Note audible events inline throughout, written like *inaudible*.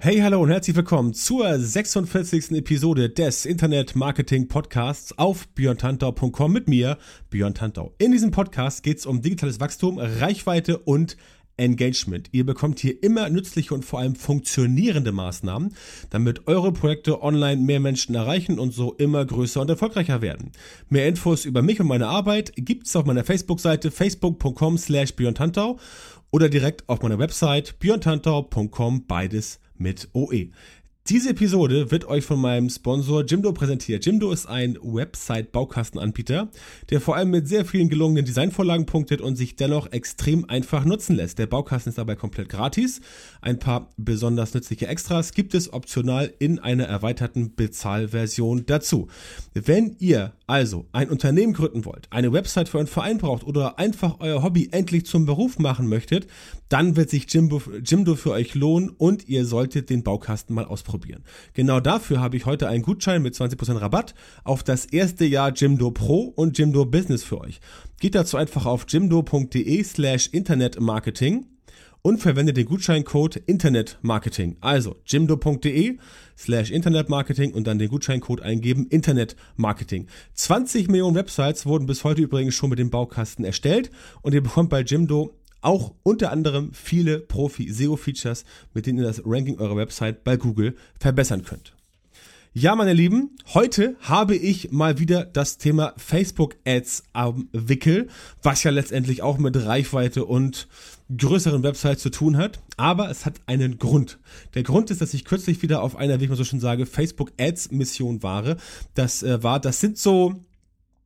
Hey, hallo und herzlich willkommen zur 46. Episode des Internet Marketing Podcasts auf björntantau.com mit mir, Björn Tantau. In diesem Podcast geht es um digitales Wachstum, Reichweite und Engagement. Ihr bekommt hier immer nützliche und vor allem funktionierende Maßnahmen, damit eure Projekte online mehr Menschen erreichen und so immer größer und erfolgreicher werden. Mehr Infos über mich und meine Arbeit gibt's auf meiner Facebook-Seite facebook.com slash oder direkt auf meiner Website björntantau.com beides mit OE. Diese Episode wird euch von meinem Sponsor Jimdo präsentiert. Jimdo ist ein Website-Baukastenanbieter, der vor allem mit sehr vielen gelungenen Designvorlagen punktet und sich dennoch extrem einfach nutzen lässt. Der Baukasten ist dabei komplett gratis. Ein paar besonders nützliche Extras gibt es optional in einer erweiterten Bezahlversion dazu. Wenn ihr also ein Unternehmen gründen wollt, eine Website für einen Verein braucht oder einfach euer Hobby endlich zum Beruf machen möchtet, dann wird sich Jimdo, für euch lohnen und ihr solltet den Baukasten mal ausprobieren ausprobieren. Genau dafür habe ich heute einen Gutschein mit 20% Rabatt auf das erste Jahr Jimdo Pro und Jimdo Business für euch. Geht dazu einfach auf jimdo.de slash internetmarketing und verwendet den Gutscheincode Internetmarketing. Also jimdo.de slash Internetmarketing und dann den Gutscheincode eingeben Internetmarketing. 20 Millionen Websites wurden bis heute übrigens schon mit dem Baukasten erstellt und ihr bekommt bei Jimdo auch unter anderem viele Profi-SEO-Features, mit denen ihr das Ranking eurer Website bei Google verbessern könnt. Ja, meine Lieben, heute habe ich mal wieder das Thema Facebook Ads am Wickel, was ja letztendlich auch mit Reichweite und größeren Websites zu tun hat. Aber es hat einen Grund. Der Grund ist, dass ich kürzlich wieder auf einer, wie ich mal so schon sage, Facebook Ads Mission war. Das äh, war, das sind so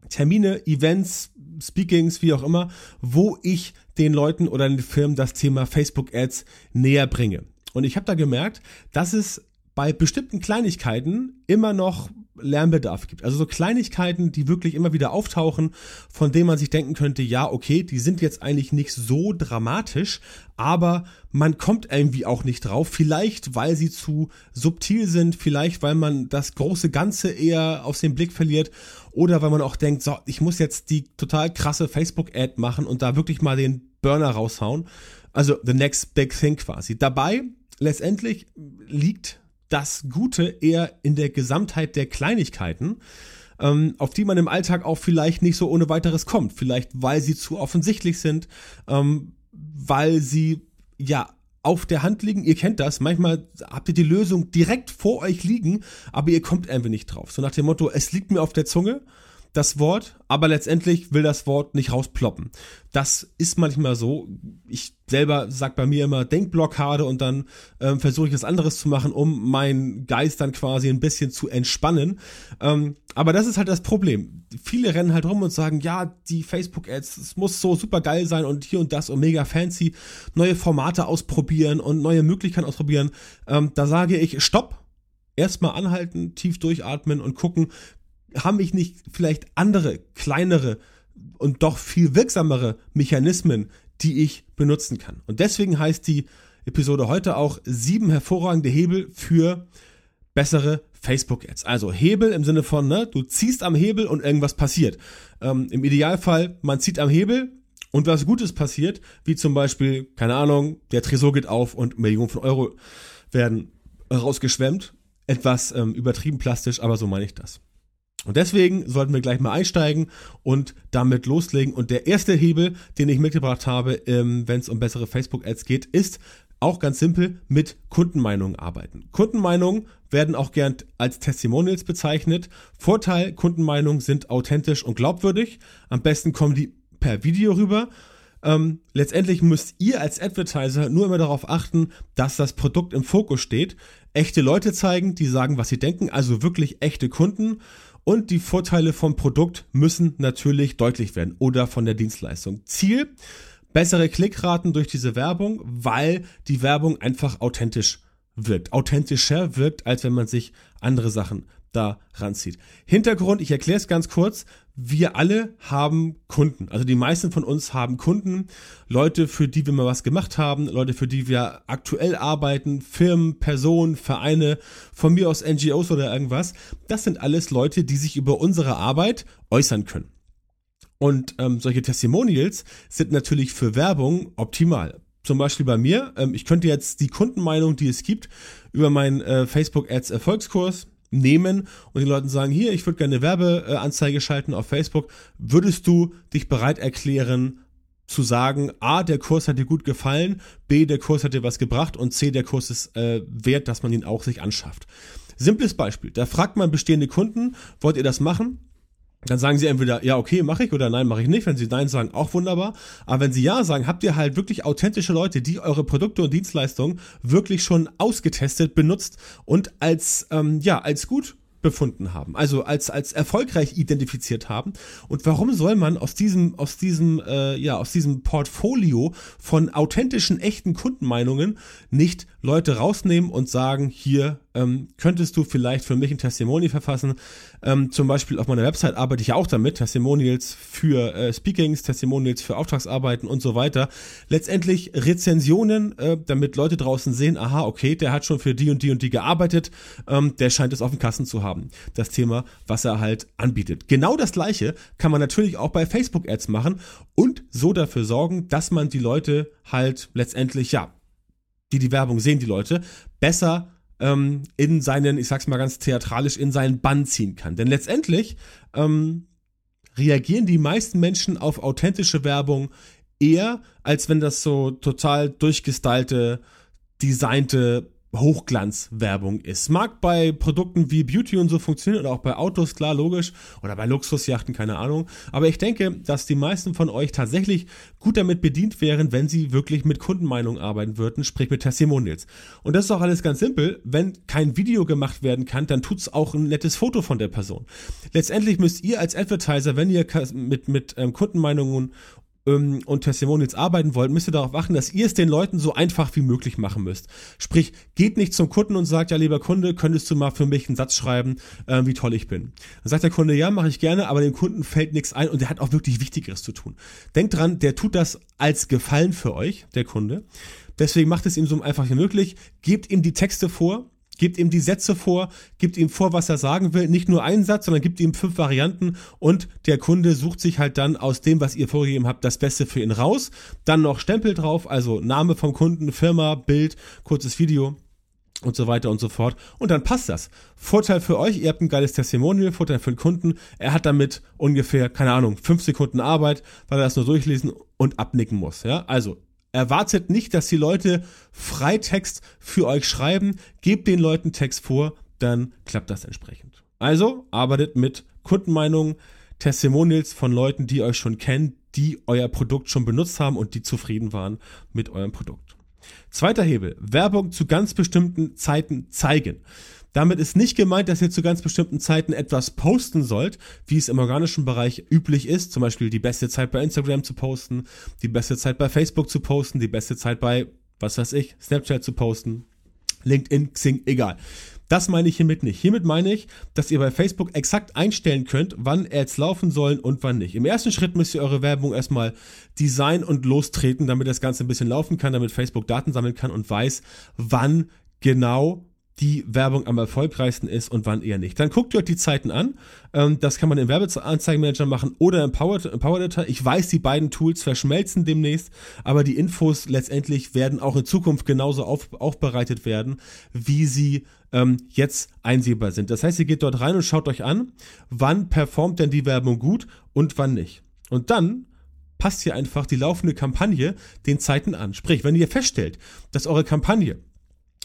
Termine, Events, Speakings, wie auch immer, wo ich den Leuten oder den Firmen das Thema Facebook Ads näher bringe. Und ich habe da gemerkt, dass es bei bestimmten Kleinigkeiten immer noch Lernbedarf gibt. Also so Kleinigkeiten, die wirklich immer wieder auftauchen, von denen man sich denken könnte, ja, okay, die sind jetzt eigentlich nicht so dramatisch, aber man kommt irgendwie auch nicht drauf. Vielleicht, weil sie zu subtil sind, vielleicht, weil man das große Ganze eher aus dem Blick verliert oder weil man auch denkt, so, ich muss jetzt die total krasse Facebook-Ad machen und da wirklich mal den Burner raushauen. Also the next big thing quasi. Dabei letztendlich liegt das Gute eher in der Gesamtheit der Kleinigkeiten, ähm, auf die man im Alltag auch vielleicht nicht so ohne weiteres kommt. Vielleicht, weil sie zu offensichtlich sind, ähm, weil sie ja auf der Hand liegen. Ihr kennt das. Manchmal habt ihr die Lösung direkt vor euch liegen, aber ihr kommt einfach nicht drauf. So nach dem Motto, es liegt mir auf der Zunge das Wort, aber letztendlich will das Wort nicht rausploppen. Das ist manchmal so. Ich selber sag bei mir immer Denkblockade und dann ähm, versuche ich was anderes zu machen, um meinen Geist dann quasi ein bisschen zu entspannen. Ähm, aber das ist halt das Problem. Viele rennen halt rum und sagen, ja, die Facebook-Ads, es muss so super geil sein und hier und das und mega fancy, neue Formate ausprobieren und neue Möglichkeiten ausprobieren. Ähm, da sage ich, stopp, erstmal anhalten, tief durchatmen und gucken, haben ich nicht vielleicht andere, kleinere und doch viel wirksamere Mechanismen, die ich benutzen kann. Und deswegen heißt die Episode heute auch sieben hervorragende Hebel für bessere Facebook-Ads. Also Hebel im Sinne von, ne, du ziehst am Hebel und irgendwas passiert. Ähm, Im Idealfall, man zieht am Hebel und was Gutes passiert, wie zum Beispiel, keine Ahnung, der Tresor geht auf und Millionen von Euro werden rausgeschwemmt. Etwas ähm, übertrieben plastisch, aber so meine ich das. Und deswegen sollten wir gleich mal einsteigen und damit loslegen. Und der erste Hebel, den ich mitgebracht habe, ähm, wenn es um bessere Facebook-Ads geht, ist auch ganz simpel mit Kundenmeinungen arbeiten. Kundenmeinungen werden auch gern als Testimonials bezeichnet. Vorteil, Kundenmeinungen sind authentisch und glaubwürdig. Am besten kommen die per Video rüber. Ähm, letztendlich müsst ihr als Advertiser nur immer darauf achten, dass das Produkt im Fokus steht. Echte Leute zeigen, die sagen, was sie denken, also wirklich echte Kunden und die Vorteile vom Produkt müssen natürlich deutlich werden oder von der Dienstleistung. Ziel, bessere Klickraten durch diese Werbung, weil die Werbung einfach authentisch wirkt. Authentischer wirkt, als wenn man sich andere Sachen da ranzieht. Hintergrund, ich erkläre es ganz kurz. Wir alle haben Kunden. Also die meisten von uns haben Kunden, Leute, für die wir mal was gemacht haben, Leute, für die wir aktuell arbeiten, Firmen, Personen, Vereine, von mir aus NGOs oder irgendwas. Das sind alles Leute, die sich über unsere Arbeit äußern können. Und ähm, solche Testimonials sind natürlich für Werbung optimal zum Beispiel bei mir, ähm, ich könnte jetzt die Kundenmeinung, die es gibt, über meinen äh, Facebook Ads Erfolgskurs nehmen und den Leuten sagen, hier, ich würde gerne eine Werbeanzeige schalten auf Facebook, würdest du dich bereit erklären, zu sagen, A, der Kurs hat dir gut gefallen, B, der Kurs hat dir was gebracht und C, der Kurs ist äh, wert, dass man ihn auch sich anschafft. Simples Beispiel. Da fragt man bestehende Kunden, wollt ihr das machen? Dann sagen sie entweder, ja, okay, mache ich oder nein, mache ich nicht. Wenn sie nein sagen, auch wunderbar. Aber wenn sie ja sagen, habt ihr halt wirklich authentische Leute, die eure Produkte und Dienstleistungen wirklich schon ausgetestet, benutzt und als, ähm, ja, als gut befunden haben, also als als erfolgreich identifiziert haben. Und warum soll man aus diesem aus diesem äh, ja aus diesem Portfolio von authentischen echten Kundenmeinungen nicht Leute rausnehmen und sagen, hier ähm, könntest du vielleicht für mich ein Testimonial verfassen. Ähm, zum Beispiel auf meiner Website arbeite ich ja auch damit, Testimonials für äh, Speakings, Testimonials für Auftragsarbeiten und so weiter. Letztendlich Rezensionen, äh, damit Leute draußen sehen, aha, okay, der hat schon für die und die und die gearbeitet, ähm, der scheint es auf dem Kassen zu haben. Das Thema, was er halt anbietet. Genau das gleiche kann man natürlich auch bei Facebook-Ads machen und so dafür sorgen, dass man die Leute halt letztendlich, ja, die die Werbung sehen, die Leute, besser ähm, in seinen, ich sag's mal ganz theatralisch, in seinen Bann ziehen kann. Denn letztendlich ähm, reagieren die meisten Menschen auf authentische Werbung eher, als wenn das so total durchgestylte, designte Hochglanzwerbung ist. Mag bei Produkten wie Beauty und so funktionieren oder auch bei Autos, klar, logisch, oder bei Luxusjachten, keine Ahnung. Aber ich denke, dass die meisten von euch tatsächlich gut damit bedient wären, wenn sie wirklich mit Kundenmeinung arbeiten würden, sprich mit Testimonials. Und das ist auch alles ganz simpel. Wenn kein Video gemacht werden kann, dann tut's auch ein nettes Foto von der Person. Letztendlich müsst ihr als Advertiser, wenn ihr mit, mit ähm, Kundenmeinungen ähm, und Testimonials arbeiten wollt, müsst ihr darauf achten, dass ihr es den Leuten so einfach wie möglich machen müsst. Sprich, geht nicht zum Kunden und sagt, ja, lieber Kunde, könntest du mal für mich einen Satz schreiben, äh, wie toll ich bin. Dann sagt der Kunde, ja, mache ich gerne, aber dem Kunden fällt nichts ein und der hat auch wirklich Wichtigeres zu tun. Denkt dran, der tut das als Gefallen für euch, der Kunde. Deswegen macht es ihm so einfach wie möglich, gebt ihm die Texte vor, gibt ihm die Sätze vor, gibt ihm vor, was er sagen will, nicht nur einen Satz, sondern gibt ihm fünf Varianten und der Kunde sucht sich halt dann aus dem, was ihr vorgegeben habt, das Beste für ihn raus. Dann noch Stempel drauf, also Name vom Kunden, Firma, Bild, kurzes Video und so weiter und so fort. Und dann passt das. Vorteil für euch, ihr habt ein geiles Testimonial, Vorteil für den Kunden, er hat damit ungefähr, keine Ahnung, fünf Sekunden Arbeit, weil er das nur durchlesen und abnicken muss. Ja, also Erwartet nicht, dass die Leute Freitext für euch schreiben. Gebt den Leuten Text vor, dann klappt das entsprechend. Also arbeitet mit Kundenmeinungen, Testimonials von Leuten, die euch schon kennen, die euer Produkt schon benutzt haben und die zufrieden waren mit eurem Produkt. Zweiter Hebel, Werbung zu ganz bestimmten Zeiten zeigen. Damit ist nicht gemeint, dass ihr zu ganz bestimmten Zeiten etwas posten sollt, wie es im organischen Bereich üblich ist. Zum Beispiel die beste Zeit bei Instagram zu posten, die beste Zeit bei Facebook zu posten, die beste Zeit bei, was weiß ich, Snapchat zu posten, LinkedIn, Xing, egal. Das meine ich hiermit nicht. Hiermit meine ich, dass ihr bei Facebook exakt einstellen könnt, wann Ads laufen sollen und wann nicht. Im ersten Schritt müsst ihr eure Werbung erstmal design und lostreten, damit das Ganze ein bisschen laufen kann, damit Facebook Daten sammeln kann und weiß, wann genau die Werbung am erfolgreichsten ist und wann eher nicht. Dann guckt ihr euch die Zeiten an. Ähm, das kann man im Werbeanzeigenmanager machen oder im Power, im Power Editor. Ich weiß, die beiden Tools verschmelzen demnächst, aber die Infos letztendlich werden auch in Zukunft genauso auf, aufbereitet werden, wie sie ähm, jetzt einsehbar sind. Das heißt, ihr geht dort rein und schaut euch an, wann performt denn die Werbung gut und wann nicht. Und dann passt hier einfach die laufende Kampagne den Zeiten an. Sprich, wenn ihr feststellt, dass eure Kampagne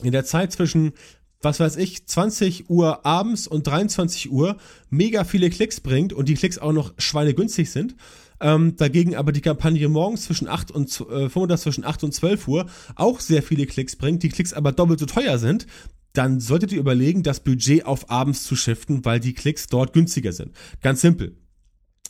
in der Zeit zwischen was weiß ich, 20 Uhr abends und 23 Uhr mega viele Klicks bringt und die Klicks auch noch schweinegünstig sind. Ähm, dagegen aber die Kampagne morgens zwischen 8 und äh, vormittags zwischen 8 und 12 Uhr auch sehr viele Klicks bringt, die Klicks aber doppelt so teuer sind, dann solltet ihr überlegen, das Budget auf abends zu shiften, weil die Klicks dort günstiger sind. Ganz simpel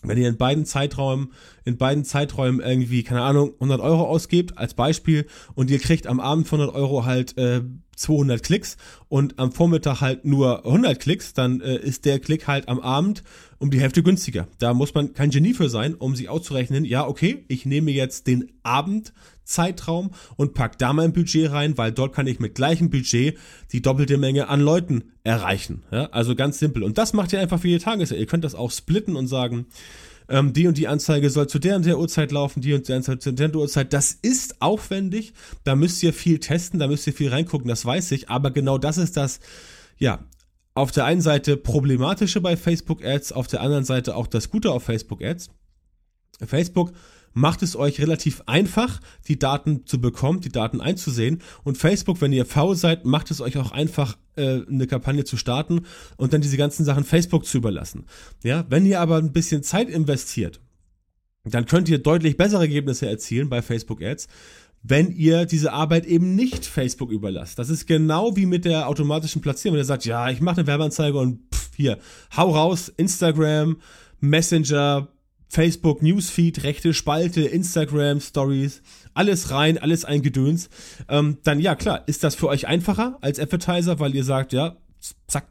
wenn ihr in beiden Zeiträumen, in beiden Zeiträumen irgendwie, keine Ahnung, 100 Euro ausgebt, als Beispiel, und ihr kriegt am Abend von 100 Euro halt äh, 200 Klicks und am Vormittag halt nur 100 Klicks, dann äh, ist der Klick halt am Abend um die Hälfte günstiger. Da muss man kein Genie für sein, um sich auszurechnen, ja, okay, ich nehme jetzt den Abendzeitraum und pack da mein Budget rein, weil dort kann ich mit gleichem Budget die doppelte Menge an Leuten erreichen. Ja, also ganz simpel. Und das macht ihr einfach für jede Tageszeit. Ihr könnt das auch splitten und sagen, ähm, die und die Anzeige soll zu der und der Uhrzeit laufen, die und die Anzeige zu der und der Uhrzeit. Das ist aufwendig, da müsst ihr viel testen, da müsst ihr viel reingucken, das weiß ich, aber genau das ist das, ja, auf der einen Seite problematische bei Facebook Ads, auf der anderen Seite auch das Gute auf Facebook Ads. Facebook macht es euch relativ einfach, die Daten zu bekommen, die Daten einzusehen. Und Facebook, wenn ihr faul seid, macht es euch auch einfach, äh, eine Kampagne zu starten und dann diese ganzen Sachen Facebook zu überlassen. Ja, wenn ihr aber ein bisschen Zeit investiert, dann könnt ihr deutlich bessere Ergebnisse erzielen bei Facebook Ads, wenn ihr diese Arbeit eben nicht Facebook überlasst. Das ist genau wie mit der automatischen Platzierung. Wenn ihr sagt, ja, ich mache eine Werbeanzeige und pff, hier, hau raus, Instagram, Messenger, Facebook Newsfeed, rechte Spalte, Instagram Stories, alles rein, alles ein Gedöns, ähm, dann ja klar, ist das für euch einfacher als Advertiser, weil ihr sagt, ja, zack,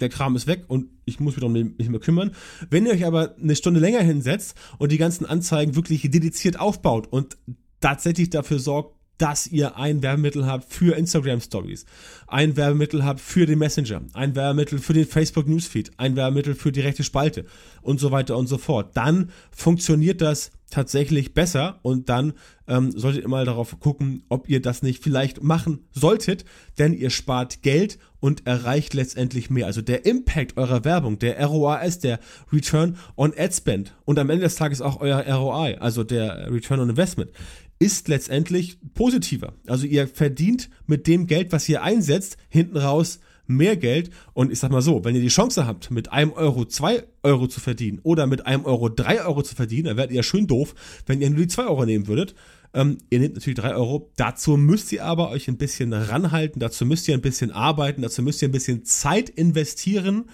der Kram ist weg und ich muss mich darum nicht mehr kümmern. Wenn ihr euch aber eine Stunde länger hinsetzt und die ganzen Anzeigen wirklich dediziert aufbaut und tatsächlich dafür sorgt, dass ihr ein Werbemittel habt für Instagram Stories, ein Werbemittel habt für den Messenger, ein Werbemittel für den Facebook Newsfeed, ein Werbemittel für die rechte Spalte und so weiter und so fort. Dann funktioniert das tatsächlich besser und dann ähm, solltet ihr mal darauf gucken, ob ihr das nicht vielleicht machen solltet, denn ihr spart Geld und erreicht letztendlich mehr. Also der Impact eurer Werbung, der ROAS, der Return on Ad Spend und am Ende des Tages auch euer ROI, also der Return on Investment, ist letztendlich positiver. Also ihr verdient mit dem Geld, was ihr einsetzt, hinten raus mehr Geld. Und ich sag mal so, wenn ihr die Chance habt, mit einem Euro zwei Euro zu verdienen oder mit einem Euro drei Euro zu verdienen, dann werdet ihr schön doof, wenn ihr nur die zwei Euro nehmen würdet. Ähm, ihr nehmt natürlich drei Euro. Dazu müsst ihr aber euch ein bisschen ranhalten, dazu müsst ihr ein bisschen arbeiten, dazu müsst ihr ein bisschen Zeit investieren.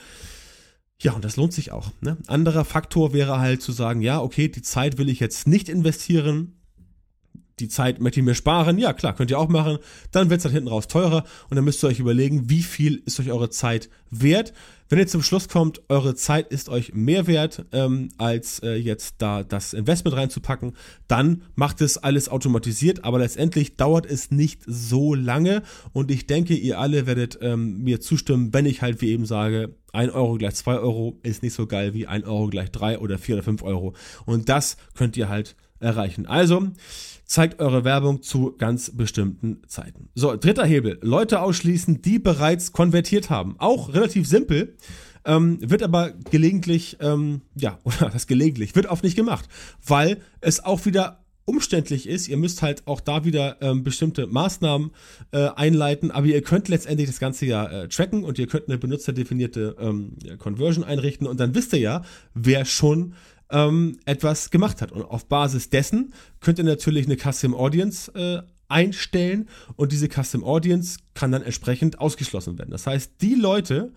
Ja, und das lohnt sich auch. Ne? Anderer Faktor wäre halt zu sagen, ja, okay, die Zeit will ich jetzt nicht investieren die Zeit möchte ich mir sparen. Ja, klar, könnt ihr auch machen. Dann wird es dann hinten raus teurer und dann müsst ihr euch überlegen, wie viel ist euch eure Zeit wert. Wenn ihr zum Schluss kommt, eure Zeit ist euch mehr wert, ähm, als äh, jetzt da das Investment reinzupacken, dann macht es alles automatisiert, aber letztendlich dauert es nicht so lange und ich denke, ihr alle werdet ähm, mir zustimmen, wenn ich halt wie eben sage, 1 Euro gleich 2 Euro ist nicht so geil wie 1 Euro gleich 3 oder 4 oder 5 Euro. Und das könnt ihr halt erreichen. Also, zeigt eure Werbung zu ganz bestimmten Zeiten. So, dritter Hebel. Leute ausschließen, die bereits konvertiert haben. Auch relativ simpel. Ähm, wird aber gelegentlich, ähm, ja, *laughs* oder das gelegentlich, wird oft nicht gemacht, weil es auch wieder umständlich ist. Ihr müsst halt auch da wieder ähm, bestimmte Maßnahmen äh, einleiten, aber ihr könnt letztendlich das Ganze ja äh, tracken und ihr könnt eine benutzerdefinierte ähm, Conversion einrichten und dann wisst ihr ja, wer schon ähm, etwas gemacht hat. Und auf Basis dessen könnt ihr natürlich eine Custom Audience äh, einstellen und diese Custom Audience kann dann entsprechend ausgeschlossen werden. Das heißt, die Leute,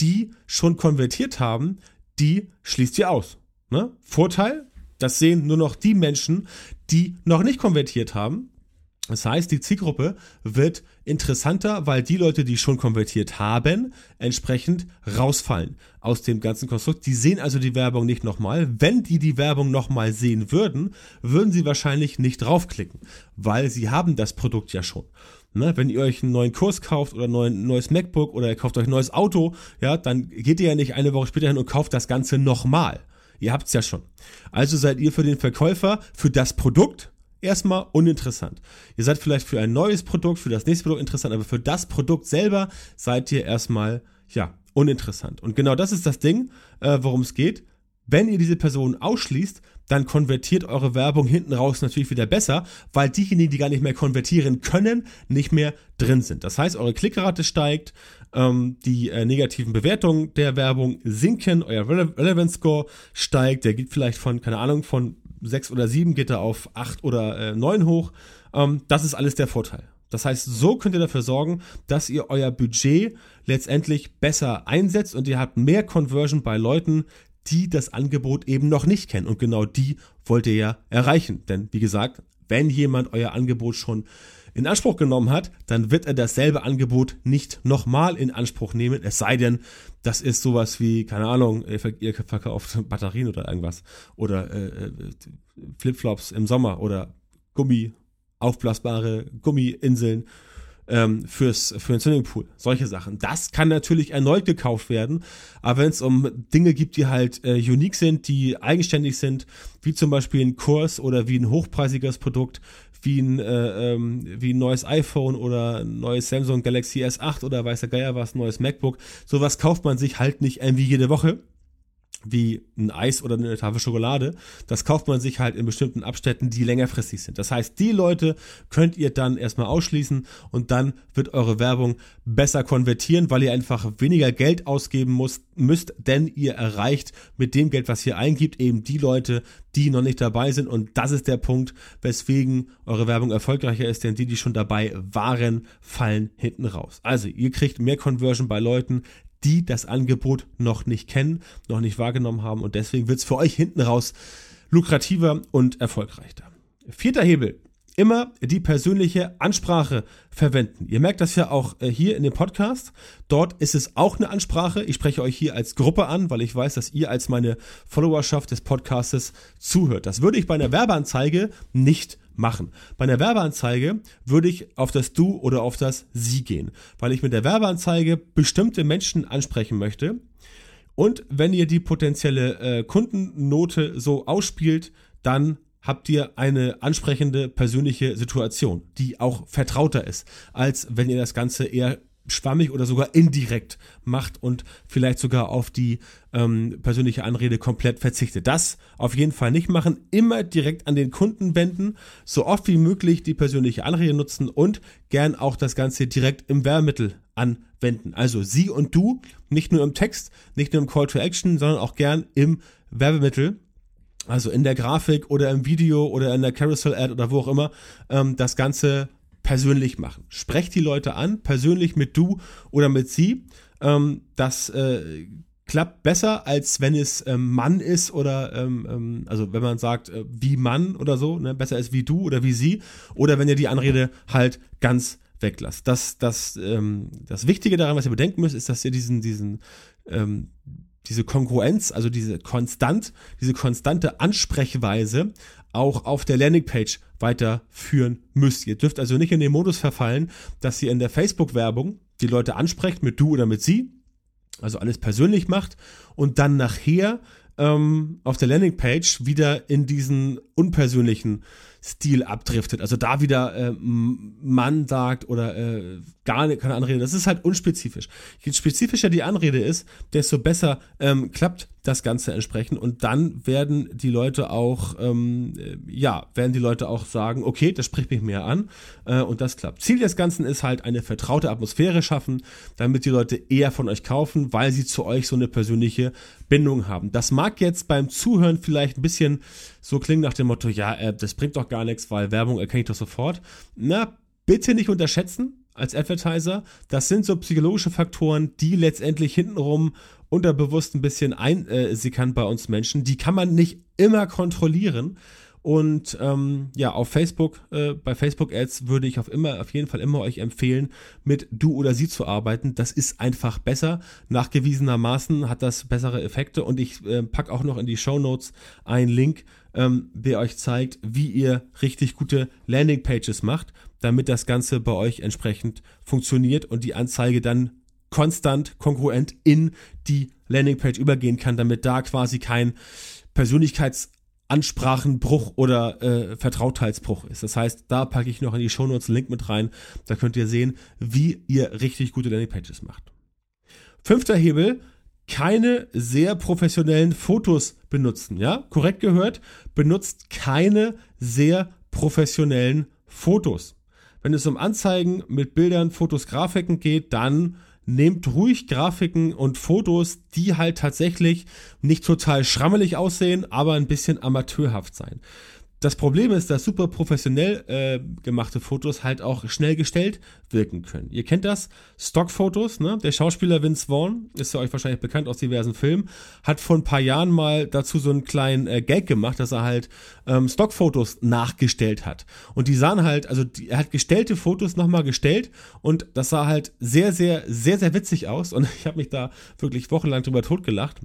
die schon konvertiert haben, die schließt ihr aus. Ne? Vorteil, das sehen nur noch die Menschen, die noch nicht konvertiert haben. Das heißt, die Zielgruppe wird interessanter, weil die Leute, die schon konvertiert haben, entsprechend rausfallen aus dem ganzen Konstrukt. Die sehen also die Werbung nicht nochmal. Wenn die die Werbung nochmal sehen würden, würden sie wahrscheinlich nicht draufklicken, weil sie haben das Produkt ja schon. Ne, wenn ihr euch einen neuen Kurs kauft oder ein neues MacBook oder ihr kauft euch ein neues Auto, ja, dann geht ihr ja nicht eine Woche später hin und kauft das Ganze nochmal. Ihr habt's ja schon. Also seid ihr für den Verkäufer, für das Produkt erstmal uninteressant. Ihr seid vielleicht für ein neues Produkt, für das nächste Produkt interessant, aber für das Produkt selber seid ihr erstmal, ja, uninteressant. Und genau das ist das Ding, äh, worum es geht. Wenn ihr diese Person ausschließt, dann konvertiert eure Werbung hinten raus natürlich wieder besser, weil diejenigen, die gar nicht mehr konvertieren können, nicht mehr drin sind. Das heißt, eure Klickrate steigt, ähm, die äh, negativen Bewertungen der Werbung sinken, euer Rele Relevance Score steigt, der geht vielleicht von, keine Ahnung, von 6 oder 7 geht er auf 8 oder äh, 9 hoch. Ähm, das ist alles der Vorteil. Das heißt, so könnt ihr dafür sorgen, dass ihr euer Budget letztendlich besser einsetzt und ihr habt mehr Conversion bei Leuten, die das Angebot eben noch nicht kennen. Und genau die wollt ihr ja erreichen. Denn wie gesagt, wenn jemand euer Angebot schon in Anspruch genommen hat, dann wird er dasselbe Angebot nicht nochmal in Anspruch nehmen, es sei denn, das ist sowas wie, keine Ahnung, ihr verkauft *laughs* Batterien oder irgendwas. Oder äh, äh, Flipflops im Sommer oder Gummi, aufblasbare Gummiinseln ähm, fürs, für den Swimmingpool. Solche Sachen. Das kann natürlich erneut gekauft werden, aber wenn es um Dinge gibt, die halt äh, unique sind, die eigenständig sind, wie zum Beispiel ein Kurs oder wie ein hochpreisiges Produkt, wie ein, äh, ähm, wie ein neues iPhone oder ein neues Samsung Galaxy S8 oder weiß der Geier was, ein neues MacBook, sowas kauft man sich halt nicht irgendwie jede Woche wie ein Eis oder eine Tafel Schokolade. Das kauft man sich halt in bestimmten Abständen, die längerfristig sind. Das heißt, die Leute könnt ihr dann erstmal ausschließen und dann wird eure Werbung besser konvertieren, weil ihr einfach weniger Geld ausgeben müsst, müsst denn ihr erreicht mit dem Geld, was ihr eingibt, eben die Leute, die noch nicht dabei sind. Und das ist der Punkt, weswegen eure Werbung erfolgreicher ist, denn die, die schon dabei waren, fallen hinten raus. Also, ihr kriegt mehr Conversion bei Leuten, die das Angebot noch nicht kennen, noch nicht wahrgenommen haben und deswegen wird es für euch hinten raus lukrativer und erfolgreicher. Vierter Hebel. Immer die persönliche Ansprache verwenden. Ihr merkt das ja auch äh, hier in dem Podcast. Dort ist es auch eine Ansprache. Ich spreche euch hier als Gruppe an, weil ich weiß, dass ihr als meine Followerschaft des Podcastes zuhört. Das würde ich bei einer Werbeanzeige nicht machen. Bei einer Werbeanzeige würde ich auf das Du oder auf das Sie gehen, weil ich mit der Werbeanzeige bestimmte Menschen ansprechen möchte. Und wenn ihr die potenzielle äh, Kundennote so ausspielt, dann habt ihr eine ansprechende persönliche Situation, die auch vertrauter ist, als wenn ihr das Ganze eher schwammig oder sogar indirekt macht und vielleicht sogar auf die ähm, persönliche Anrede komplett verzichtet. Das auf jeden Fall nicht machen. Immer direkt an den Kunden wenden, so oft wie möglich die persönliche Anrede nutzen und gern auch das Ganze direkt im Werbemittel anwenden. Also sie und du, nicht nur im Text, nicht nur im Call to Action, sondern auch gern im Werbemittel. Also in der Grafik oder im Video oder in der Carousel-Ad oder wo auch immer, ähm, das Ganze persönlich machen. Sprecht die Leute an, persönlich mit du oder mit sie. Ähm, das äh, klappt besser, als wenn es ähm, Mann ist oder, ähm, ähm, also wenn man sagt, äh, wie Mann oder so, ne? besser ist wie du oder wie sie. Oder wenn ihr die Anrede halt ganz weglasst. Das, das, ähm, das Wichtige daran, was ihr bedenken müsst, ist, dass ihr diesen, diesen, ähm, diese Kongruenz, also diese konstant, diese konstante Ansprechweise auch auf der Landingpage weiterführen müsst. Ihr dürft also nicht in den Modus verfallen, dass ihr in der Facebook-Werbung die Leute ansprecht mit du oder mit sie, also alles persönlich macht und dann nachher ähm, auf der Landingpage wieder in diesen unpersönlichen Stil abdriftet. Also da wieder äh, Mann sagt oder äh, gar keine Anrede. Das ist halt unspezifisch. Je spezifischer die Anrede ist, desto besser ähm, klappt das Ganze entsprechend und dann werden die Leute auch, ähm, äh, ja, werden die Leute auch sagen, okay, das spricht mich mehr an äh, und das klappt. Ziel des Ganzen ist halt eine vertraute Atmosphäre schaffen, damit die Leute eher von euch kaufen, weil sie zu euch so eine persönliche Bindung haben. Das mag jetzt beim Zuhören vielleicht ein bisschen so klingen nach dem Motto, ja, äh, das bringt doch gar nichts, weil Werbung erkenne ich doch sofort. Na, bitte nicht unterschätzen als Advertiser. Das sind so psychologische Faktoren, die letztendlich hintenrum unterbewusst ein bisschen einsickern äh, bei uns Menschen. Die kann man nicht immer kontrollieren. Und ähm, ja, auf Facebook, äh, bei Facebook Ads würde ich auf immer, auf jeden Fall immer euch empfehlen, mit du oder sie zu arbeiten. Das ist einfach besser. Nachgewiesenermaßen hat das bessere Effekte. Und ich äh, packe auch noch in die Show Notes einen Link, ähm, der euch zeigt, wie ihr richtig gute Landingpages macht, damit das Ganze bei euch entsprechend funktioniert und die Anzeige dann konstant, konkurrent in die Landingpage übergehen kann, damit da quasi kein Persönlichkeitsansprachenbruch oder äh, Vertrautheitsbruch ist. Das heißt, da packe ich noch in die Shownotes einen Link mit rein. Da könnt ihr sehen, wie ihr richtig gute Landingpages macht. Fünfter Hebel, keine sehr professionellen Fotos benutzen. Ja, korrekt gehört, benutzt keine sehr professionellen Fotos. Wenn es um Anzeigen mit Bildern, Fotos, Grafiken geht, dann nehmt ruhig Grafiken und Fotos, die halt tatsächlich nicht total schrammelig aussehen, aber ein bisschen amateurhaft sein. Das Problem ist, dass super professionell äh, gemachte Fotos halt auch schnell gestellt wirken können. Ihr kennt das, Stockfotos, ne? Der Schauspieler Vince Vaughn, ist ja euch wahrscheinlich bekannt aus diversen Filmen, hat vor ein paar Jahren mal dazu so einen kleinen äh, Gag gemacht, dass er halt ähm, Stockfotos nachgestellt hat. Und die sahen halt, also die, er hat gestellte Fotos nochmal gestellt und das sah halt sehr, sehr, sehr, sehr witzig aus. Und *laughs* ich habe mich da wirklich wochenlang drüber totgelacht.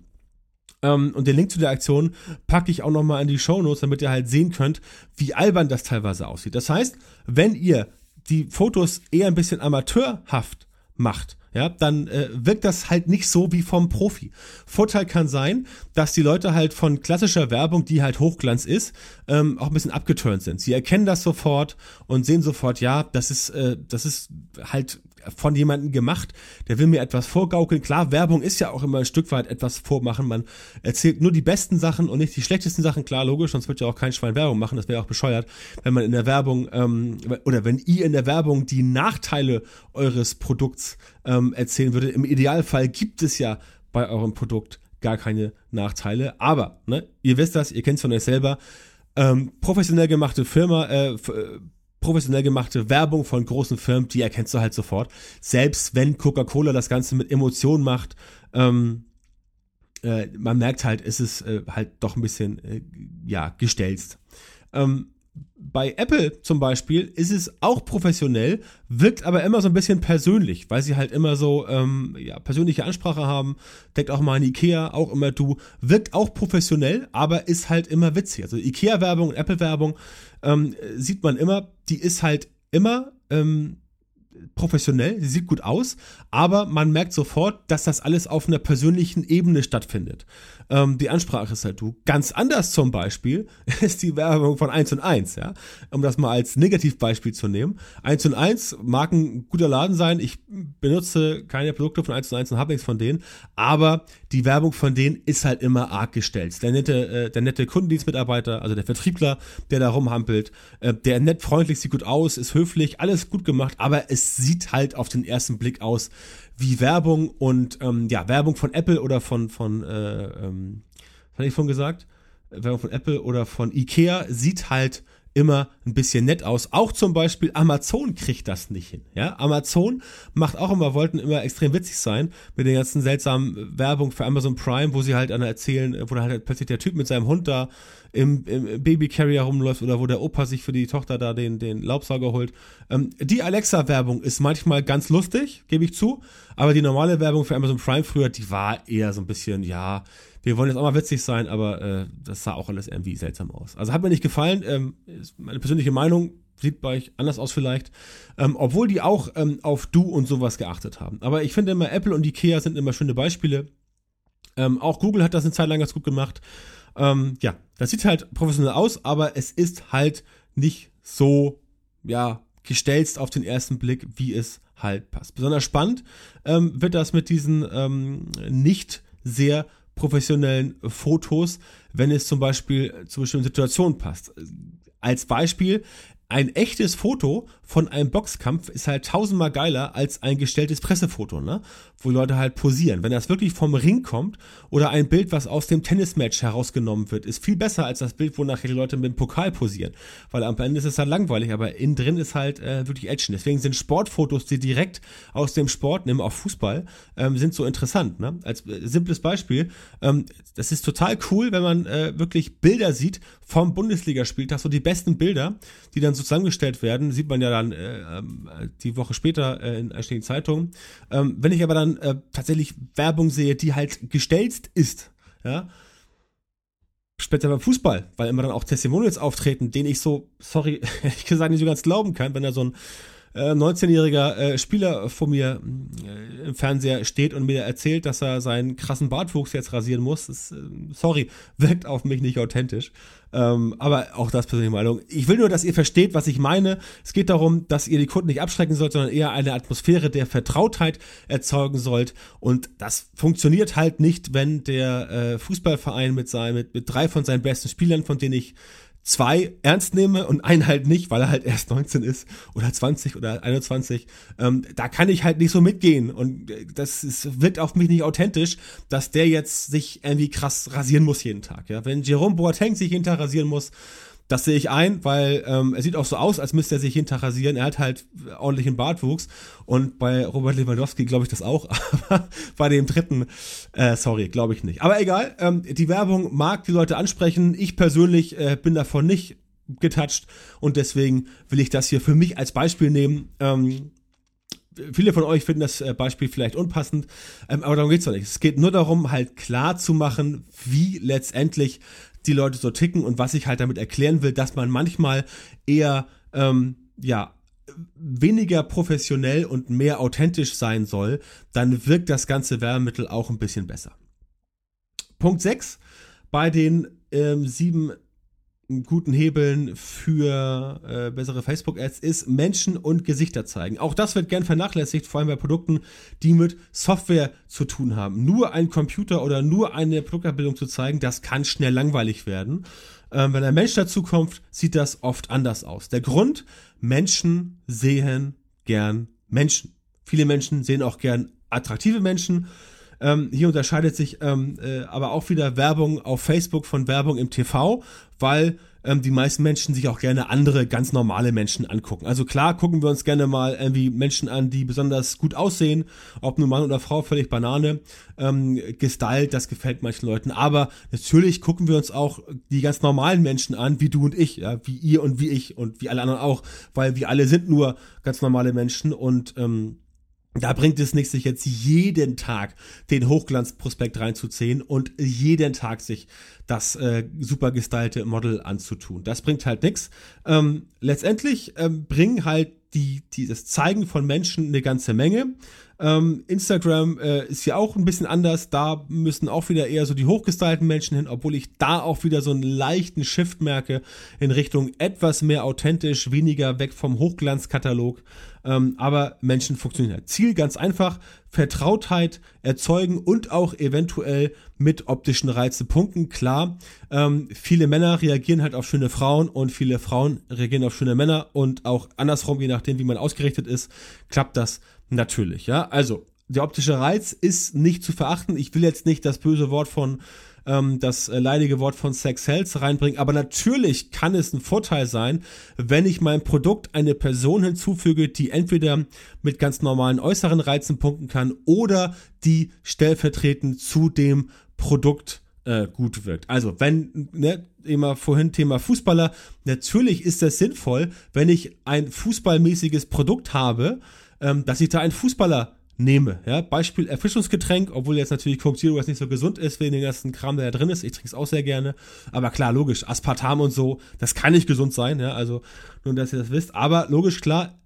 Ähm, und den Link zu der Aktion packe ich auch nochmal in die Show Notes, damit ihr halt sehen könnt, wie albern das teilweise aussieht. Das heißt, wenn ihr die Fotos eher ein bisschen amateurhaft macht, ja, dann äh, wirkt das halt nicht so wie vom Profi. Vorteil kann sein, dass die Leute halt von klassischer Werbung, die halt Hochglanz ist, ähm, auch ein bisschen abgeturnt sind. Sie erkennen das sofort und sehen sofort, ja, das ist, äh, das ist halt von jemandem gemacht, der will mir etwas vorgaukeln. Klar, Werbung ist ja auch immer ein Stück weit etwas vormachen. Man erzählt nur die besten Sachen und nicht die schlechtesten Sachen. Klar, logisch, sonst wird ja auch kein Schwein Werbung machen. Das wäre auch bescheuert, wenn man in der Werbung ähm, oder wenn ihr in der Werbung die Nachteile eures Produkts ähm, erzählen würdet. Im Idealfall gibt es ja bei eurem Produkt gar keine Nachteile. Aber, ne, ihr wisst das, ihr kennt es von euch selber. Ähm, professionell gemachte Firma, äh, professionell gemachte Werbung von großen Firmen, die erkennst du halt sofort. Selbst wenn Coca-Cola das Ganze mit Emotionen macht, ähm, äh, man merkt halt, es ist äh, halt doch ein bisschen, äh, ja, gestelzt. Ähm, bei Apple zum Beispiel ist es auch professionell, wirkt aber immer so ein bisschen persönlich, weil sie halt immer so ähm, ja, persönliche Ansprache haben. Denkt auch mal an Ikea, auch immer du. Wirkt auch professionell, aber ist halt immer witzig. Also Ikea-Werbung und Apple-Werbung ähm, sieht man immer, die ist halt immer ähm, professionell, sie sieht gut aus, aber man merkt sofort, dass das alles auf einer persönlichen Ebene stattfindet. Ähm, die Ansprache ist halt du. Ganz anders zum Beispiel *laughs* ist die Werbung von 1 und 1, ja. Um das mal als Negativbeispiel zu nehmen. 1 und 1 mag ein guter Laden sein. Ich benutze keine Produkte von 1 und 1 und habe nichts von denen. Aber die Werbung von denen ist halt immer arg gestellt. Der nette, äh, der nette Kundendienstmitarbeiter, also der Vertriebler, der da rumhampelt, äh, der nett freundlich, sieht gut aus, ist höflich, alles gut gemacht, aber es sieht halt auf den ersten Blick aus wie Werbung und ähm, ja, Werbung von Apple oder von, von äh, ähm, was hatte ich vorhin gesagt? Werbung von Apple oder von Ikea sieht halt immer ein bisschen nett aus. Auch zum Beispiel Amazon kriegt das nicht hin. Ja, Amazon macht auch immer, wollten immer extrem witzig sein mit den ganzen seltsamen Werbung für Amazon Prime, wo sie halt an erzählen, wo dann halt plötzlich der Typ mit seinem Hund da im, im Babycarrier rumläuft oder wo der Opa sich für die Tochter da den, den Laubsauger holt. Ähm, die Alexa-Werbung ist manchmal ganz lustig, gebe ich zu, aber die normale Werbung für Amazon Prime früher, die war eher so ein bisschen, ja, wir wollen jetzt auch mal witzig sein, aber äh, das sah auch alles irgendwie seltsam aus. Also hat mir nicht gefallen, ähm, meine persönliche Meinung, sieht bei euch anders aus vielleicht, ähm, obwohl die auch ähm, auf Du und sowas geachtet haben. Aber ich finde immer, Apple und Ikea sind immer schöne Beispiele. Ähm, auch Google hat das eine Zeit lang ganz gut gemacht. Ähm, ja, das sieht halt professionell aus, aber es ist halt nicht so, ja, gestelzt auf den ersten Blick, wie es halt passt. Besonders spannend ähm, wird das mit diesen nicht sehr professionellen Fotos, wenn es zum Beispiel zu bestimmten Situationen passt. Als Beispiel, ein echtes Foto von einem Boxkampf ist halt tausendmal geiler als ein gestelltes Pressefoto, ne? Wo Leute halt posieren. Wenn das wirklich vom Ring kommt oder ein Bild, was aus dem Tennismatch herausgenommen wird, ist viel besser als das Bild, wo nachher die Leute mit dem Pokal posieren. Weil am Ende ist es halt langweilig, aber innen drin ist halt äh, wirklich Action. Deswegen sind Sportfotos, die direkt aus dem Sport nehmen, auch Fußball, ähm, sind so interessant, ne? Als äh, simples Beispiel, ähm, das ist total cool, wenn man äh, wirklich Bilder sieht vom Bundesligaspieltag, so die besten Bilder, die dann so zusammengestellt werden, sieht man ja dann äh, ähm, die Woche später äh, in einschlägigen Zeitungen. Ähm, wenn ich aber dann äh, tatsächlich Werbung sehe, die halt gestellt ist, ja, später beim Fußball, weil immer dann auch Testimonials auftreten, denen ich so, sorry, *laughs* ehrlich gesagt nicht so ganz glauben kann, wenn da so ein 19-jähriger äh, äh, Spieler vor mir äh, im Fernseher steht und mir erzählt, dass er seinen krassen Bartwuchs jetzt rasieren muss. Das, äh, sorry, *laughs* wirkt auf mich nicht authentisch. Ähm, aber auch das persönliche Meinung. Ich will nur, dass ihr versteht, was ich meine. Es geht darum, dass ihr die Kunden nicht abschrecken sollt, sondern eher eine Atmosphäre der Vertrautheit erzeugen sollt. Und das funktioniert halt nicht, wenn der äh, Fußballverein mit, sein, mit, mit drei von seinen besten Spielern, von denen ich zwei ernst nehme und einen halt nicht, weil er halt erst 19 ist oder 20 oder 21, ähm, da kann ich halt nicht so mitgehen und äh, das ist, wirkt auf mich nicht authentisch, dass der jetzt sich irgendwie krass rasieren muss jeden Tag. Ja, wenn Jerome Boateng sich jeden Tag rasieren muss, Das sehe ich ein, weil ähm, er sieht auch so aus, als müsste er sich jeden Tag rasieren. Er hat halt ordentlichen Bartwuchs und bei Robert Lewandowski glaube ich das auch, *laughs* aber bei dem dritten, äh, sorry, glaube ich nicht. Aber egal, ähm, die Werbung mag die Leute ansprechen. Ich persönlich äh, bin davon nicht getoucht und deswegen will ich das hier für mich als Beispiel nehmen. Ähm, viele von euch finden das äh, Beispiel vielleicht unpassend, ähm, aber darum geht's doch nicht. Es geht nur darum, halt klar zu machen, wie letztendlich die Leute so ticken und was ich halt damit erklären will, dass man manchmal eher, ähm, ja, weniger professionell und mehr authentisch sein soll, dann wirkt das ganze Werbemittel auch ein bisschen besser. Punkt 6. Bei den ähm, sieben guten Hebeln für äh, bessere Facebook-Ads ist Menschen und Gesichter zeigen. Auch das wird gern vernachlässigt, vor allem bei Produkten, die mit Software zu tun haben. Nur ein Computer oder nur eine Produktabbildung zu zeigen, das kann schnell langweilig werden. Ähm, wenn ein Mensch dazukommt, sieht das oft anders aus. Der Grund, Menschen sehen gern Menschen. Viele Menschen sehen auch gern attraktive Menschen. Ähm, hier unterscheidet sich ähm, äh, aber auch wieder Werbung auf Facebook von Werbung im TV, weil ähm, die meisten Menschen sich auch gerne andere ganz normale Menschen angucken. Also klar gucken wir uns gerne mal irgendwie Menschen an, die besonders gut aussehen, ob nun Mann oder Frau, völlig Banane, ähm, gestylt, das gefällt manchen Leuten. Aber natürlich gucken wir uns auch die ganz normalen Menschen an, wie du und ich, ja, wie ihr und wie ich und wie alle anderen auch, weil wir alle sind nur ganz normale Menschen und ähm, da bringt es nichts, sich jetzt jeden Tag den Hochglanzprospekt reinzuziehen und jeden Tag sich das äh, super gestylte Model anzutun. Das bringt halt nichts. Ähm, letztendlich ähm, bringen halt die, die, das Zeigen von Menschen eine ganze Menge. Ähm, Instagram äh, ist ja auch ein bisschen anders. Da müssen auch wieder eher so die hochgestylten Menschen hin, obwohl ich da auch wieder so einen leichten Shift merke in Richtung etwas mehr authentisch, weniger weg vom Hochglanzkatalog. Ähm, aber Menschen funktionieren. Ziel ganz einfach, Vertrautheit erzeugen und auch eventuell mit optischen Reize punkten. Klar, ähm, viele Männer reagieren halt auf schöne Frauen und viele Frauen reagieren auf schöne Männer und auch andersrum, je nachdem, wie man ausgerichtet ist, klappt das natürlich, ja. Also, der optische Reiz ist nicht zu verachten. Ich will jetzt nicht das böse Wort von ähm, das äh, leidige Wort von Sex Health reinbringen, aber natürlich kann es ein Vorteil sein, wenn ich meinem Produkt eine Person hinzufüge, die entweder mit ganz normalen äußeren Reizen punkten kann oder die stellvertretend zu dem Produkt äh, gut wirkt. Also wenn, ne, immer vorhin Thema Fußballer, natürlich ist das sinnvoll, wenn ich ein fußballmäßiges Produkt habe, ähm, dass ich da einen Fußballer nehme. Ja, Beispiel Erfrischungsgetränk, obwohl jetzt natürlich Coke Zero jetzt nicht so gesund ist wegen dem ganzen Kram, der da drin ist. Ich trinke es auch sehr gerne. Aber klar, logisch, Aspartam und so, das kann nicht gesund sein. Ja, also nur, dass ihr das wisst. Aber logisch, klar,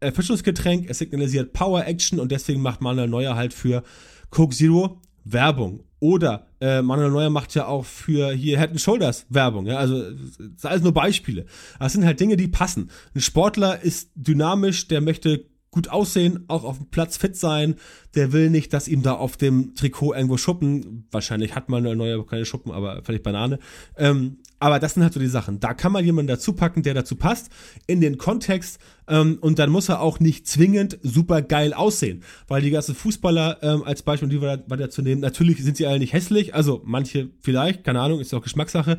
Erfrischungsgetränk, es signalisiert Power Action und deswegen macht Manuel Neuer halt für Coke Zero Werbung. Oder äh, Manuel Neuer macht ja auch für hier Head Shoulders Werbung. Ja? Also das sind alles nur Beispiele. Das sind halt Dinge, die passen. Ein Sportler ist dynamisch, der möchte gut aussehen, auch auf dem Platz fit sein. Der will nicht, dass ihm da auf dem Trikot irgendwo Schuppen, wahrscheinlich hat man eine neue keine Schuppen, aber völlig Banane. Ähm, aber das sind halt so die Sachen. Da kann man jemanden dazu packen, der dazu passt, in den Kontext. Ähm, und dann muss er auch nicht zwingend super geil aussehen. Weil die ganzen Fußballer, ähm, als Beispiel, die wir da, zu nehmen, natürlich sind sie alle nicht hässlich. Also manche vielleicht, keine Ahnung, ist auch Geschmackssache.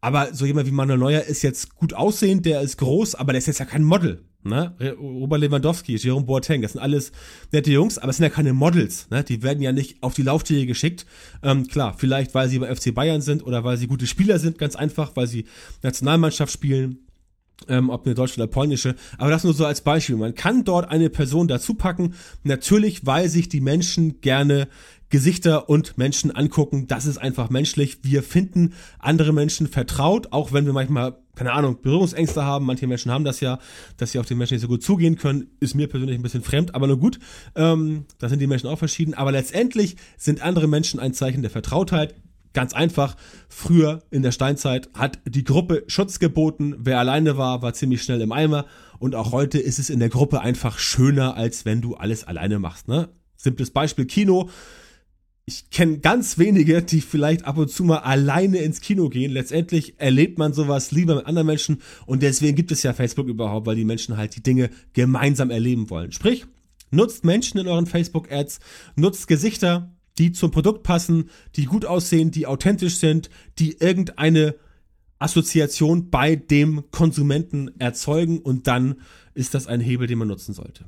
Aber so jemand wie Manuel Neuer ist jetzt gut aussehend, der ist groß, aber der ist jetzt ja kein Model. Ne? Robert Lewandowski, Jerome Boateng, das sind alles nette Jungs, aber es sind ja keine Models. Ne? Die werden ja nicht auf die Laufstege geschickt. Ähm, klar, vielleicht weil sie bei FC Bayern sind oder weil sie gute Spieler sind, ganz einfach, weil sie Nationalmannschaft spielen. Ähm, ob eine deutsche oder polnische, aber das nur so als Beispiel. Man kann dort eine Person dazu packen, natürlich, weil sich die Menschen gerne Gesichter und Menschen angucken. Das ist einfach menschlich. Wir finden andere Menschen vertraut, auch wenn wir manchmal, keine Ahnung, Berührungsängste haben. Manche Menschen haben das ja, dass sie auf den Menschen nicht so gut zugehen können. Ist mir persönlich ein bisschen fremd, aber nur gut. Ähm, da sind die Menschen auch verschieden. Aber letztendlich sind andere Menschen ein Zeichen der Vertrautheit. Ganz einfach, früher in der Steinzeit hat die Gruppe Schutz geboten. Wer alleine war, war ziemlich schnell im Eimer. Und auch heute ist es in der Gruppe einfach schöner, als wenn du alles alleine machst. Ne? Simples Beispiel Kino ich kenne ganz wenige, die vielleicht ab und zu mal alleine ins Kino gehen. Letztendlich erlebt man sowas lieber mit anderen Menschen und deswegen gibt es ja Facebook überhaupt, weil die Menschen halt die Dinge gemeinsam erleben wollen. Sprich, nutzt Menschen in euren Facebook-Ads, nutzt Gesichter, die zum Produkt passen, die gut aussehen, die authentisch sind, die irgendeine Assoziation bei dem Konsumenten erzeugen und dann ist das ein Hebel, den man nutzen sollte.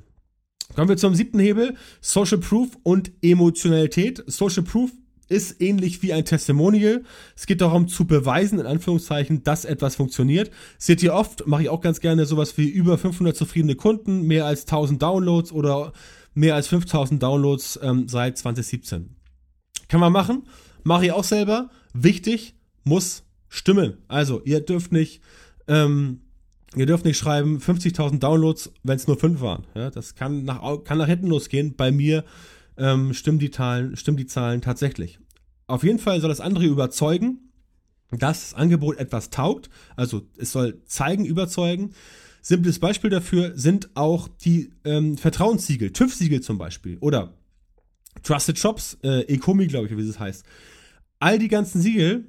Kommen wir zum siebten Hebel, Social Proof und Emotionalität. Social Proof ist ähnlich wie ein Testimonial. Es geht darum zu beweisen, in Anführungszeichen, dass etwas funktioniert. Seht ihr oft, mache ich auch ganz gerne sowas wie über 500 zufriedene Kunden, mehr als 1000 Downloads oder mehr als 5000 Downloads ähm, seit 2017. Kann man machen, mache ich auch selber. Wichtig, muss stimmen. Also, ihr dürft nicht, ähm, ihr dürft nicht schreiben 50.000 Downloads, wenn es nur 5 waren. Ja, das kann nach, kann nach hinten losgehen. Bei mir ähm, stimmen, die Zahlen, stimmen die Zahlen tatsächlich. Auf jeden Fall soll das andere überzeugen, dass das Angebot etwas taugt. Also es soll zeigen, überzeugen. Simples Beispiel dafür sind auch die ähm, Vertrauenssiegel, TÜV-Siegel zum Beispiel oder Trusted Shops, äh, Ecomi, glaube ich, wie es heißt. All die ganzen Siegel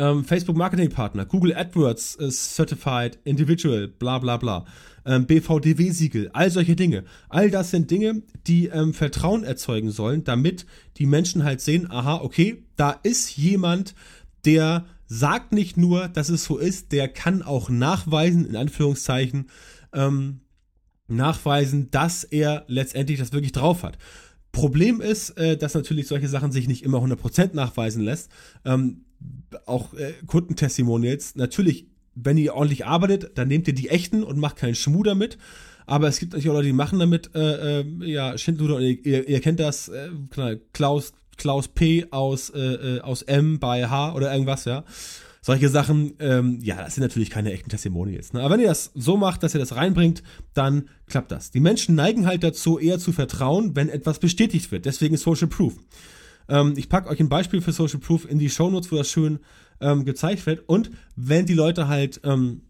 ähm, Facebook Marketing Partner, Google AdWords äh, Certified Individual, bla bla bla, ähm, BVDW-Siegel, all solche Dinge. All das sind Dinge, die ähm, Vertrauen erzeugen sollen, damit die Menschen halt sehen, aha, okay, da ist jemand, der sagt nicht nur, dass es so ist, der kann auch nachweisen, in Anführungszeichen, ähm, nachweisen, dass er letztendlich das wirklich drauf hat. Problem ist, äh, dass natürlich solche Sachen sich nicht immer 100% nachweisen lässt. Ähm, auch äh, Kundentestimonials, natürlich, wenn ihr ordentlich arbeitet, dann nehmt ihr die echten und macht keinen Schmuh damit. Aber es gibt natürlich auch Leute, die machen damit, äh, äh, ja, Schindluder, ihr, ihr, kennt das, äh, Klaus, Klaus P. aus, äh, aus M bei H oder irgendwas, ja. Solche Sachen, ähm, ja, das sind natürlich keine echten Testimonials. Ne? Aber wenn ihr das so macht, dass ihr das reinbringt, dann klappt das. Die Menschen neigen halt dazu, eher zu vertrauen, wenn etwas bestätigt wird. Deswegen Social Proof. Ähm, ich packe euch ein Beispiel für Social Proof in die Show Notes, wo das schön ähm, gezeigt wird. Und wenn die Leute halt ähm,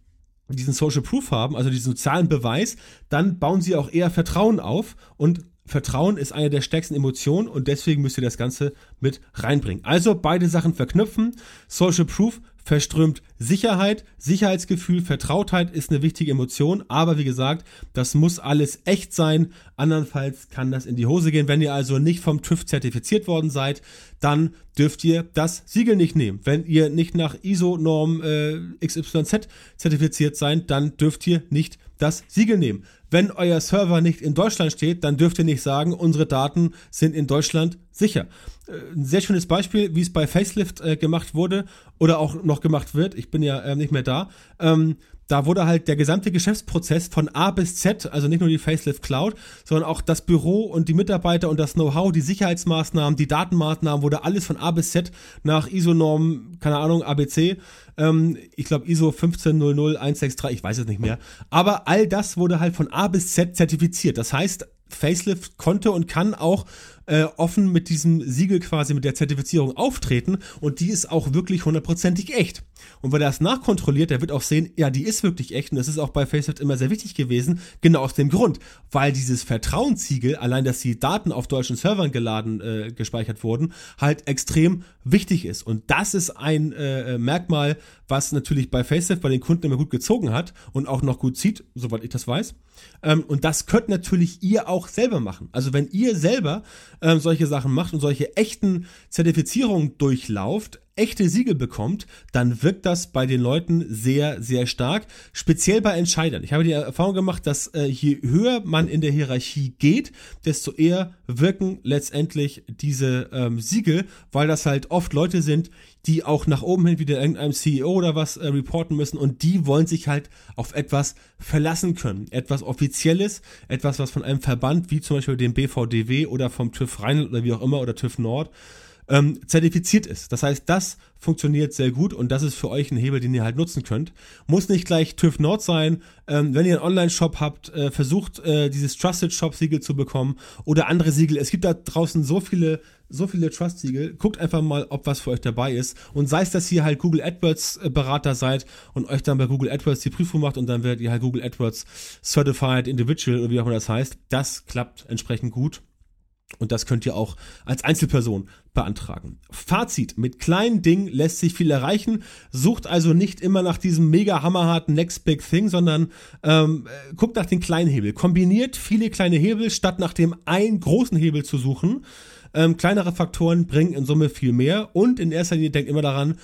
diesen Social Proof haben, also diesen sozialen Beweis, dann bauen sie auch eher Vertrauen auf und Vertrauen ist eine der stärksten Emotionen und deswegen müsst ihr das Ganze mit reinbringen. Also beide Sachen verknüpfen. Social Proof verströmt Sicherheit, Sicherheitsgefühl, Vertrautheit ist eine wichtige Emotion, aber wie gesagt, das muss alles echt sein, andernfalls kann das in die Hose gehen. Wenn ihr also nicht vom TÜV zertifiziert worden seid, dann dürft ihr das Siegel nicht nehmen. Wenn ihr nicht nach ISO-Norm äh, XYZ zertifiziert seid, dann dürft ihr nicht das Siegel nehmen. Wenn euer Server nicht in Deutschland steht, dann dürft ihr nicht sagen, unsere Daten sind in Deutschland sicher. Äh, ein sehr schönes Beispiel, wie es bei Facelift äh, gemacht wurde oder auch noch gemacht wird. Ich bin ja äh, nicht mehr da. Ähm, da wurde halt der gesamte Geschäftsprozess von A bis Z, also nicht nur die Facelift Cloud, sondern auch das Büro und die Mitarbeiter und das Know-how, die Sicherheitsmaßnahmen, die Datenmaßnahmen, wurde alles von A bis Z nach ISO-Norm, keine Ahnung, ABC, ähm, ich glaube ISO 1500163, ich weiß es nicht mehr. Aber all das wurde halt von A bis Z zertifiziert. Das heißt, Facelift konnte und kann auch äh, offen mit diesem Siegel quasi, mit der Zertifizierung auftreten und die ist auch wirklich hundertprozentig echt. Und wenn er das nachkontrolliert, der wird auch sehen, ja, die ist wirklich echt und das ist auch bei Facelift immer sehr wichtig gewesen, genau aus dem Grund, weil dieses Vertrauenssiegel, allein dass die Daten auf deutschen Servern geladen, äh, gespeichert wurden, halt extrem wichtig ist. Und das ist ein äh, Merkmal, was natürlich bei Facelift bei den Kunden immer gut gezogen hat und auch noch gut zieht, soweit ich das weiß. Ähm, und das könnt natürlich ihr auch selber machen. Also wenn ihr selber ähm, solche Sachen macht und solche echten Zertifizierungen durchlauft, echte Siegel bekommt, dann wirkt das bei den Leuten sehr, sehr stark, speziell bei Entscheidern. Ich habe die Erfahrung gemacht, dass äh, je höher man in der Hierarchie geht, desto eher wirken letztendlich diese ähm, Siegel, weil das halt oft Leute sind, die auch nach oben hin wieder irgendeinem CEO oder was äh, reporten müssen und die wollen sich halt auf etwas verlassen können. Etwas Offizielles, etwas, was von einem Verband wie zum Beispiel dem BVDW oder vom TÜV Rheinland oder wie auch immer oder TÜV Nord ähm, zertifiziert ist. Das heißt, das funktioniert sehr gut und das ist für euch ein Hebel, den ihr halt nutzen könnt. Muss nicht gleich TÜV Nord sein. Ähm, wenn ihr einen Online-Shop habt, äh, versucht äh, dieses Trusted Shop Siegel zu bekommen oder andere Siegel. Es gibt da draußen so viele so viele Trust-Siegel. Guckt einfach mal, ob was für euch dabei ist. Und sei es, dass ihr halt Google AdWords äh, Berater seid und euch dann bei Google AdWords die Prüfung macht und dann werdet ihr halt Google AdWords Certified Individual oder wie auch immer das heißt. Das klappt entsprechend gut. Und das könnt ihr auch als Einzelperson beantragen. Fazit. Mit kleinen Dingen lässt sich viel erreichen. Sucht also nicht immer nach diesem mega hammerharten Next Big Thing, sondern ähm, guckt nach den kleinen Hebel. Kombiniert viele kleine Hebel, statt nach dem einen großen Hebel zu suchen. Ähm, kleinere Faktoren bringen in Summe viel mehr. Und in erster Linie denkt immer daran,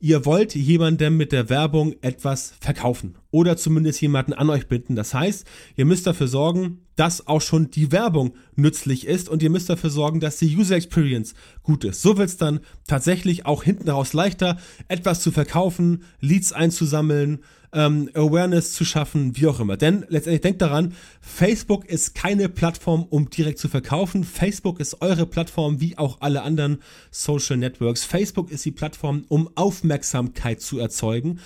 ihr wollt jemandem mit der Werbung etwas verkaufen oder zumindest jemanden an euch binden. Das heißt, ihr müsst dafür sorgen, dass auch schon die Werbung nützlich ist und ihr müsst dafür sorgen, dass die User Experience gut ist. So wird es dann tatsächlich auch hinten raus leichter, etwas zu verkaufen, Leads einzusammeln, ähm, Awareness zu schaffen, wie auch immer. Denn letztendlich denkt daran, Facebook ist keine Plattform, um direkt zu verkaufen. Facebook ist eure Plattform, wie auch alle anderen Social Networks. Facebook ist die Plattform, um Aufmerksamkeit zu erzeugen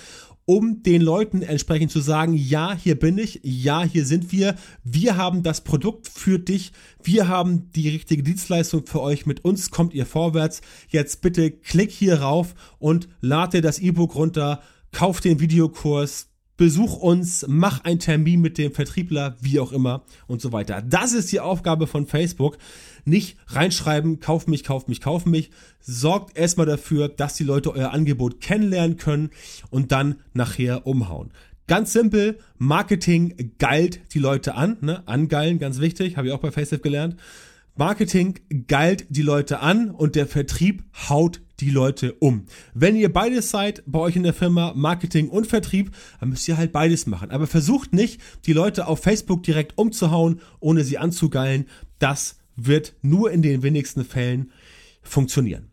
um den Leuten entsprechend zu sagen, ja, hier bin ich, ja, hier sind wir, wir haben das Produkt für dich, wir haben die richtige Dienstleistung für euch, mit uns kommt ihr vorwärts. Jetzt bitte klick hier rauf und lade das E-Book runter, kauf den Videokurs, besuch uns, mach einen Termin mit dem Vertriebler, wie auch immer und so weiter. Das ist die Aufgabe von Facebook. Nicht reinschreiben, kauf mich, kauf mich, kauf mich. Sorgt erstmal dafür, dass die Leute euer Angebot kennenlernen können und dann nachher umhauen. Ganz simpel, Marketing geilt die Leute an, ne? Angeilen, ganz wichtig, habe ich auch bei Facebook gelernt. Marketing geilt die Leute an und der Vertrieb haut die Leute um. Wenn ihr beides seid bei euch in der Firma, Marketing und Vertrieb, dann müsst ihr halt beides machen. Aber versucht nicht, die Leute auf Facebook direkt umzuhauen, ohne sie anzugeilen. Das wird nur in den wenigsten Fällen funktionieren.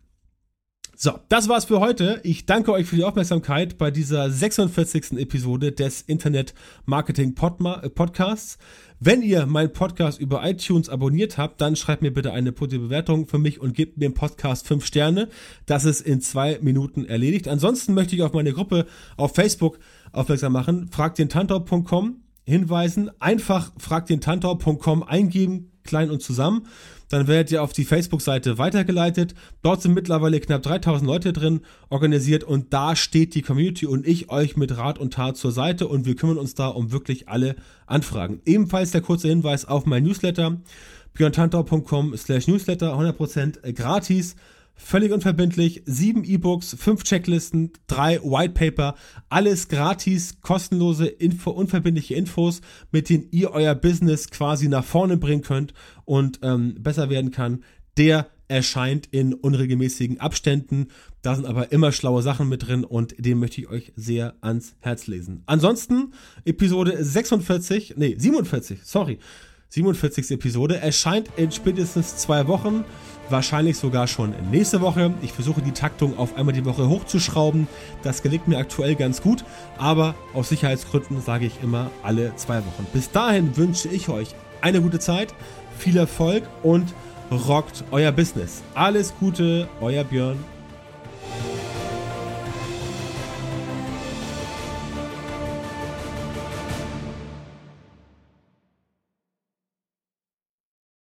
So, das war's für heute. Ich danke euch für die Aufmerksamkeit bei dieser 46. Episode des Internet Marketing äh, Podcasts. Wenn ihr meinen Podcast über iTunes abonniert habt, dann schreibt mir bitte eine positive Bewertung für mich und gebt mir im Podcast 5 Sterne. Das ist in zwei Minuten erledigt. Ansonsten möchte ich auf meine Gruppe auf Facebook aufmerksam machen. Fragt den Tantor.com hinweisen. Einfach fragt den Tantor.com eingeben, klein und zusammen dann werdet ihr auf die Facebook-Seite weitergeleitet. Dort sind mittlerweile knapp 3000 Leute drin organisiert. Und da steht die Community und ich euch mit Rat und Tat zur Seite. Und wir kümmern uns da um wirklich alle Anfragen. Ebenfalls der kurze Hinweis auf mein Newsletter. björntantau.com slash newsletter. 100% gratis völlig unverbindlich, sieben E-Books, fünf Checklisten, drei White Paper, alles gratis, kostenlose, Info, unverbindliche Infos, mit denen ihr euer Business quasi nach vorne bringen könnt und ähm, besser werden kann. Der erscheint in unregelmäßigen Abständen. Da sind aber immer schlaue Sachen mit drin und den möchte ich euch sehr ans Herz lesen. Ansonsten Episode 46, nee, 47, sorry. 47. Episode erscheint in spätestens zwei Wochen wahrscheinlich sogar schon nächste Woche. Ich versuche die Taktung auf einmal die Woche hochzuschrauben. Das gelingt mir aktuell ganz gut, aber aus Sicherheitsgründen sage ich immer alle zwei Wochen. Bis dahin wünsche ich euch eine gute Zeit, viel Erfolg und rockt euer Business. Alles Gute, euer Björn.